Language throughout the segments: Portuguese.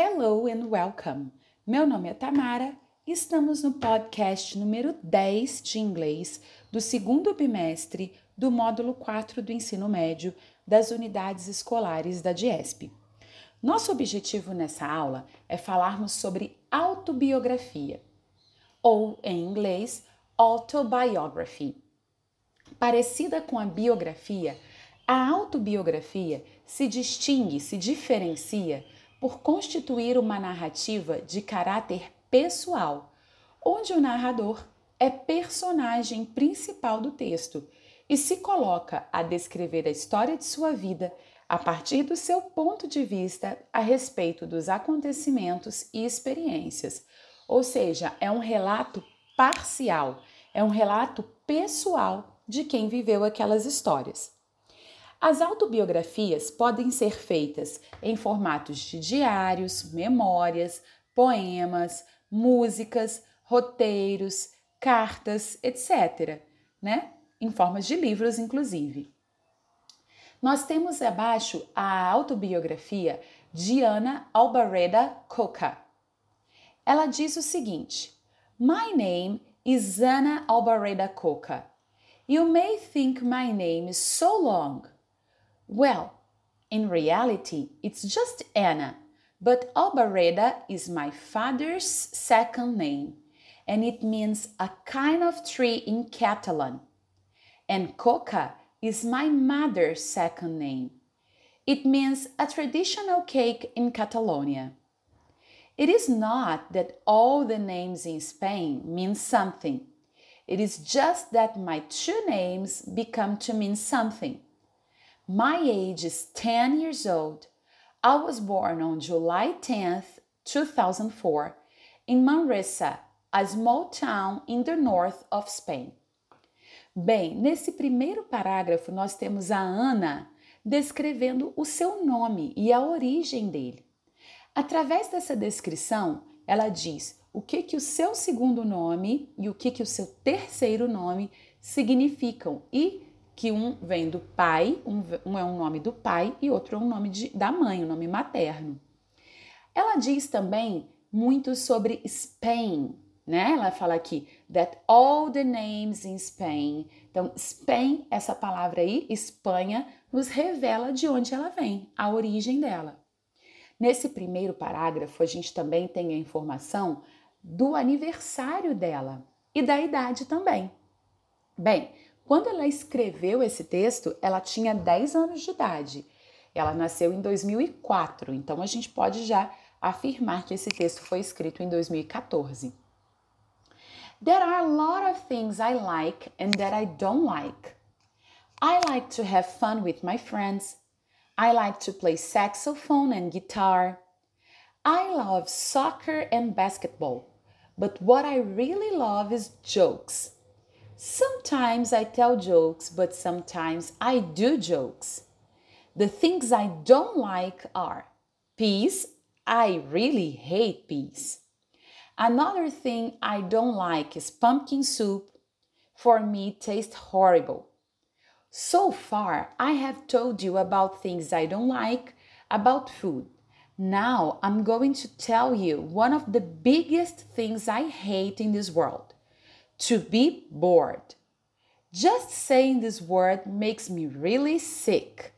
Hello and welcome! Meu nome é Tamara e estamos no podcast número 10 de inglês do segundo bimestre do módulo 4 do ensino médio das unidades escolares da DIESP. Nosso objetivo nessa aula é falarmos sobre autobiografia, ou em inglês, autobiography. Parecida com a biografia, a autobiografia se distingue, se diferencia por constituir uma narrativa de caráter pessoal, onde o narrador é personagem principal do texto e se coloca a descrever a história de sua vida a partir do seu ponto de vista a respeito dos acontecimentos e experiências. Ou seja, é um relato parcial, é um relato pessoal de quem viveu aquelas histórias. As autobiografias podem ser feitas em formatos de diários, memórias, poemas, músicas, roteiros, cartas, etc., né? Em formas de livros, inclusive. Nós temos abaixo a autobiografia de Ana Albareda Coca. Ela diz o seguinte: My name is Ana Albareda Coca. You may think my name is so long. Well, in reality, it's just Anna, but Albareda is my father's second name, and it means a kind of tree in Catalan. And Coca is my mother's second name. It means a traditional cake in Catalonia. It is not that all the names in Spain mean something. It is just that my two names become to mean something. My age is 10 years old. I was born on July 10th, 2004, in Manresa, a small town in the north of Spain. Bem, nesse primeiro parágrafo nós temos a Ana descrevendo o seu nome e a origem dele. Através dessa descrição, ela diz o que que o seu segundo nome e o que que o seu terceiro nome significam e que um vem do pai, um, um é um nome do pai e outro é um nome de, da mãe, o um nome materno. Ela diz também muito sobre Spain, né? Ela fala aqui that all the names in Spain. Então, Spain, essa palavra aí, Espanha, nos revela de onde ela vem, a origem dela. Nesse primeiro parágrafo, a gente também tem a informação do aniversário dela e da idade também. Bem, quando ela escreveu esse texto, ela tinha 10 anos de idade. Ela nasceu em 2004, então a gente pode já afirmar que esse texto foi escrito em 2014. There are a lot of things I like and that I don't like. I like to have fun with my friends. I like to play saxophone and guitar. I love soccer and basketball. But what I really love is jokes. Sometimes I tell jokes, but sometimes I do jokes. The things I don't like are peas. I really hate peas. Another thing I don't like is pumpkin soup. For me, it tastes horrible. So far, I have told you about things I don't like about food. Now I'm going to tell you one of the biggest things I hate in this world to be bored. Just saying this word makes me really sick.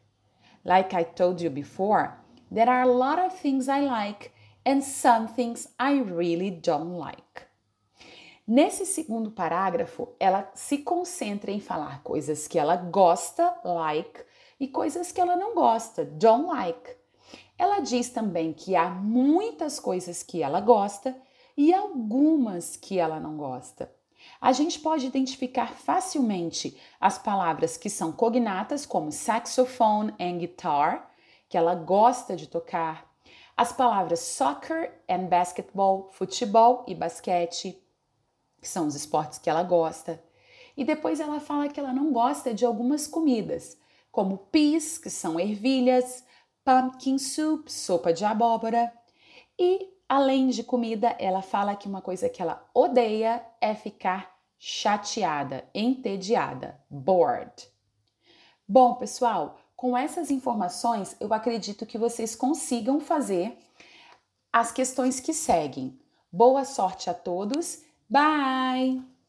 Like I told you before, there are a lot of things I like and some things I really don't like. Nesse segundo parágrafo, ela se concentra em falar coisas que ela gosta, like, e coisas que ela não gosta, don't like. Ela diz também que há muitas coisas que ela gosta e algumas que ela não gosta. A gente pode identificar facilmente as palavras que são cognatas, como saxophone and guitar, que ela gosta de tocar, as palavras soccer and basketball, futebol e basquete, que são os esportes que ela gosta. E depois ela fala que ela não gosta de algumas comidas, como peas, que são ervilhas, pumpkin soup, sopa de abóbora, e Além de comida, ela fala que uma coisa que ela odeia é ficar chateada, entediada, bored. Bom, pessoal, com essas informações, eu acredito que vocês consigam fazer as questões que seguem. Boa sorte a todos. Bye!